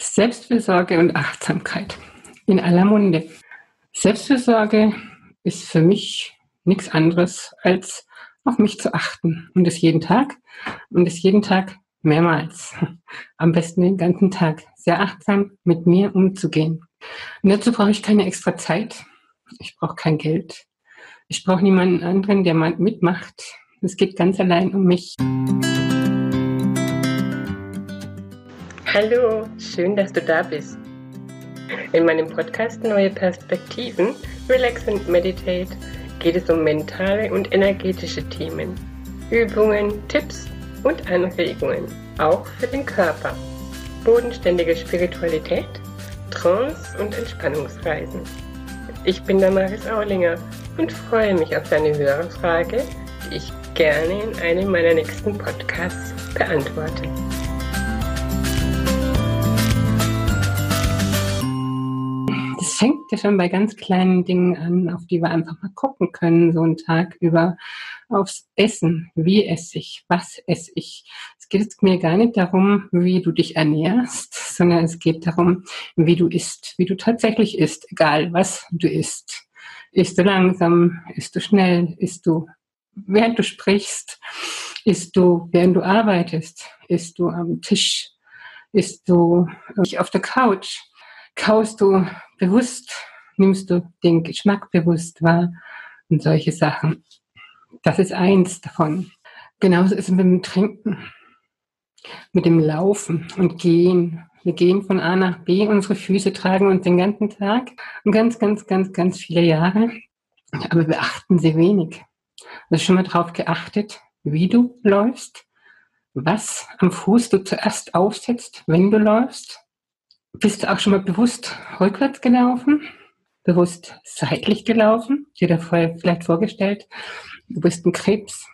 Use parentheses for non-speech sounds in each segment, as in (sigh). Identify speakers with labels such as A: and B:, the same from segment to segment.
A: Selbstfürsorge und Achtsamkeit in aller Munde. Selbstfürsorge ist für mich nichts anderes als auf mich zu achten und es jeden Tag und es jeden Tag mehrmals. Am besten den ganzen Tag sehr achtsam mit mir umzugehen. Und dazu brauche ich keine extra Zeit. Ich brauche kein Geld. Ich brauche niemanden anderen, der mitmacht. Es geht ganz allein um mich.
B: Hallo, schön, dass du da bist. In meinem Podcast Neue Perspektiven, Relax and Meditate geht es um mentale und energetische Themen, Übungen, Tipps und Anregungen, auch für den Körper, bodenständige Spiritualität, Trance und Entspannungsreisen. Ich bin Damaris Aulinger und freue mich auf deine Hörerfrage, die ich gerne in einem meiner nächsten Podcasts beantworte.
A: Fängt ja schon bei ganz kleinen Dingen an, auf die wir einfach mal gucken können, so einen Tag über aufs Essen. Wie esse ich? Was esse ich? Es geht mir gar nicht darum, wie du dich ernährst, sondern es geht darum, wie du isst, wie du tatsächlich isst, egal was du isst. Isst du langsam? Isst du schnell? Isst du während du sprichst? Isst du während du arbeitest? Isst du am Tisch? Isst du auf der Couch? Kaust du bewusst, nimmst du den Geschmack bewusst wahr und solche Sachen. Das ist eins davon. Genauso ist es mit dem Trinken, mit dem Laufen und Gehen. Wir gehen von A nach B, unsere Füße tragen uns den ganzen Tag und ganz, ganz, ganz, ganz viele Jahre. Aber wir achten sie wenig. Hast du schon mal darauf geachtet, wie du läufst? Was am Fuß du zuerst aufsetzt, wenn du läufst? Bist du auch schon mal bewusst rückwärts gelaufen? Bewusst seitlich gelaufen? Dir da vorher vielleicht vorgestellt, du bist ein Krebs.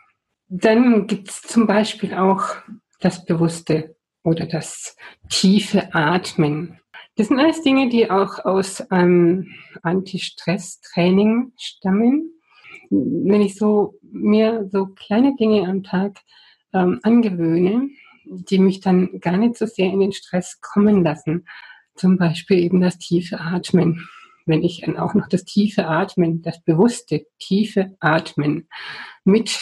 A: Dann gibt es zum Beispiel auch das bewusste oder das tiefe Atmen. Das sind alles Dinge, die auch aus einem Anti-Stress-Training stammen. Wenn ich so mir so kleine Dinge am Tag ähm, angewöhne, die mich dann gar nicht so sehr in den Stress kommen lassen. Zum Beispiel eben das tiefe Atmen. Wenn ich dann auch noch das tiefe Atmen, das bewusste tiefe Atmen mit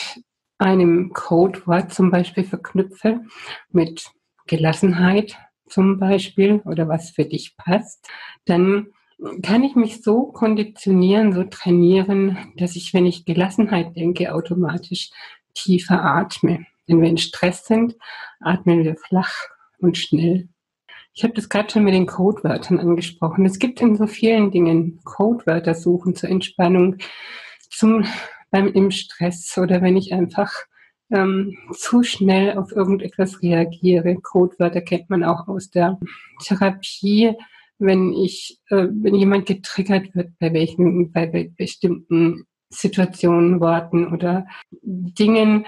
A: einem Codewort zum Beispiel verknüpfe, mit Gelassenheit zum Beispiel oder was für dich passt, dann kann ich mich so konditionieren, so trainieren, dass ich, wenn ich Gelassenheit denke, automatisch tiefer atme. Wenn wir in Stress sind, atmen wir flach und schnell. Ich habe das gerade schon mit den Codewörtern angesprochen. Es gibt in so vielen Dingen Codewörter suchen zur Entspannung, zum beim im Stress oder wenn ich einfach ähm, zu schnell auf irgendetwas reagiere. Codewörter kennt man auch aus der Therapie, wenn ich, äh, wenn jemand getriggert wird bei welchen, bei bestimmten Situationen, Worten oder Dingen,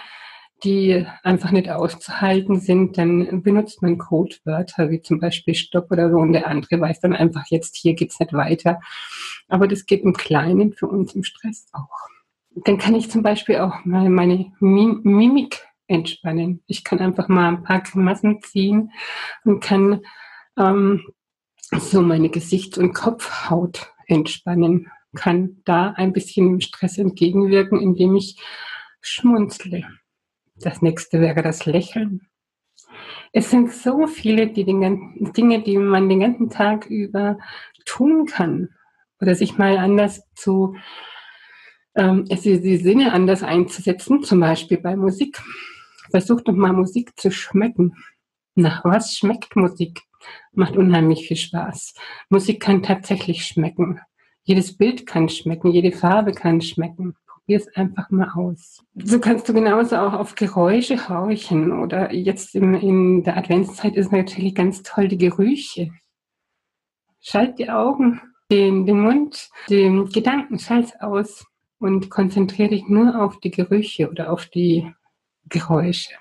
A: die einfach nicht auszuhalten sind, dann benutzt man Codewörter wie zum Beispiel Stopp oder so und der andere weiß dann einfach jetzt, hier geht's nicht weiter. Aber das geht im Kleinen für uns im Stress auch. Dann kann ich zum Beispiel auch mal meine Mimik entspannen. Ich kann einfach mal ein paar Grimassen ziehen und kann ähm, so meine Gesichts- und Kopfhaut entspannen, kann da ein bisschen Stress entgegenwirken, indem ich schmunzle. Das nächste wäre das Lächeln. Es sind so viele die Dinge, die man den ganzen Tag über tun kann. Oder sich mal anders zu, ähm, die Sinne anders einzusetzen, zum Beispiel bei Musik. Versucht doch mal Musik zu schmecken. Nach was schmeckt Musik? Macht unheimlich viel Spaß. Musik kann tatsächlich schmecken. Jedes Bild kann schmecken, jede Farbe kann schmecken. Probier es einfach mal aus. So kannst du genauso auch auf Geräusche horchen oder jetzt in, in der Adventszeit ist natürlich ganz toll die Gerüche. Schalt die Augen, den, den Mund, den Gedanken, schalt aus und konzentriere dich nur auf die Gerüche oder auf die Geräusche.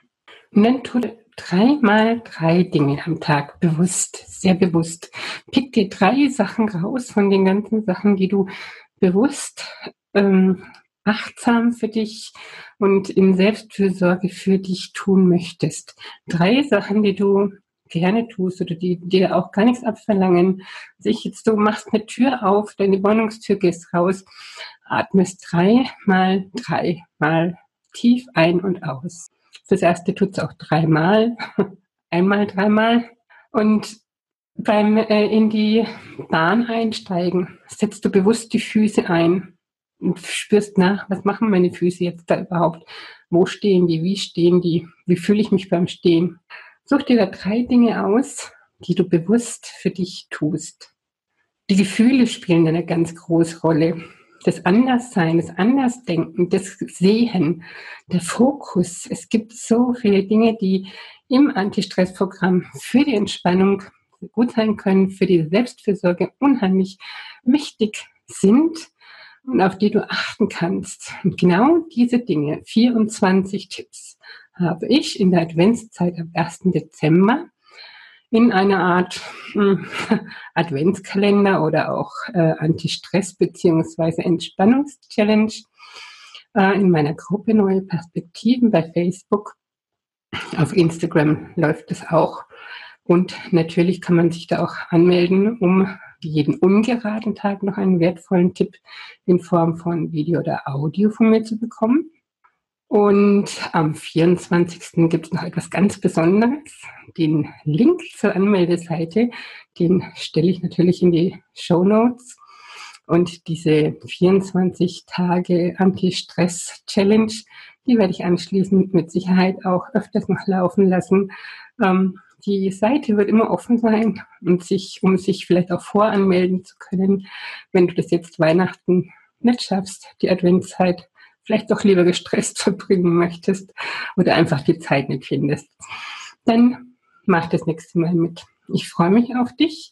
A: Und dann tu dreimal drei Dinge am Tag bewusst, sehr bewusst. Pick dir drei Sachen raus von den ganzen Sachen, die du bewusst ähm, achtsam für dich und in Selbstfürsorge für dich tun möchtest. Drei Sachen, die du gerne tust oder die dir auch gar nichts abverlangen. Also ich jetzt, du machst eine Tür auf, deine Wohnungstür gehst raus, atmest dreimal, dreimal tief ein und aus. Fürs erste tut's auch dreimal, (laughs) einmal, dreimal. Und beim äh, in die Bahn einsteigen, setzt du bewusst die Füße ein und spürst nach, was machen meine Füße jetzt da überhaupt? Wo stehen die? Wie stehen die? Wie fühle ich mich beim Stehen? Such dir da drei Dinge aus, die du bewusst für dich tust. Die Gefühle spielen eine ganz große Rolle. Das Anderssein, das Andersdenken, das Sehen, der Fokus. Es gibt so viele Dinge, die im Antistressprogramm für die Entspannung gut sein können, für die Selbstfürsorge unheimlich wichtig sind und auf die du achten kannst. Und genau diese Dinge, 24 Tipps, habe ich in der Adventszeit am 1. Dezember in einer Art äh, (laughs) Adventskalender oder auch äh, Anti-Stress- bzw. Entspannungschallenge äh, in meiner Gruppe Neue Perspektiven bei Facebook. Auf Instagram läuft es auch. Und natürlich kann man sich da auch anmelden, um jeden ungeraden Tag noch einen wertvollen Tipp in Form von Video oder Audio von mir zu bekommen. Und am 24. gibt es noch etwas ganz Besonderes. Den Link zur Anmeldeseite, den stelle ich natürlich in die Show Notes. Und diese 24 Tage Anti-Stress-Challenge, die werde ich anschließend mit Sicherheit auch öfters noch laufen lassen. Ähm, die Seite wird immer offen sein und sich, um sich vielleicht auch voranmelden zu können, wenn du das jetzt Weihnachten nicht schaffst, die Adventszeit vielleicht doch lieber gestresst (laughs) verbringen möchtest oder einfach die Zeit nicht findest, dann mach das nächste Mal mit. Ich freue mich auf dich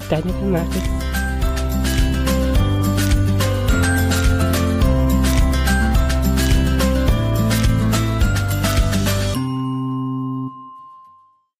B: deine Thematik.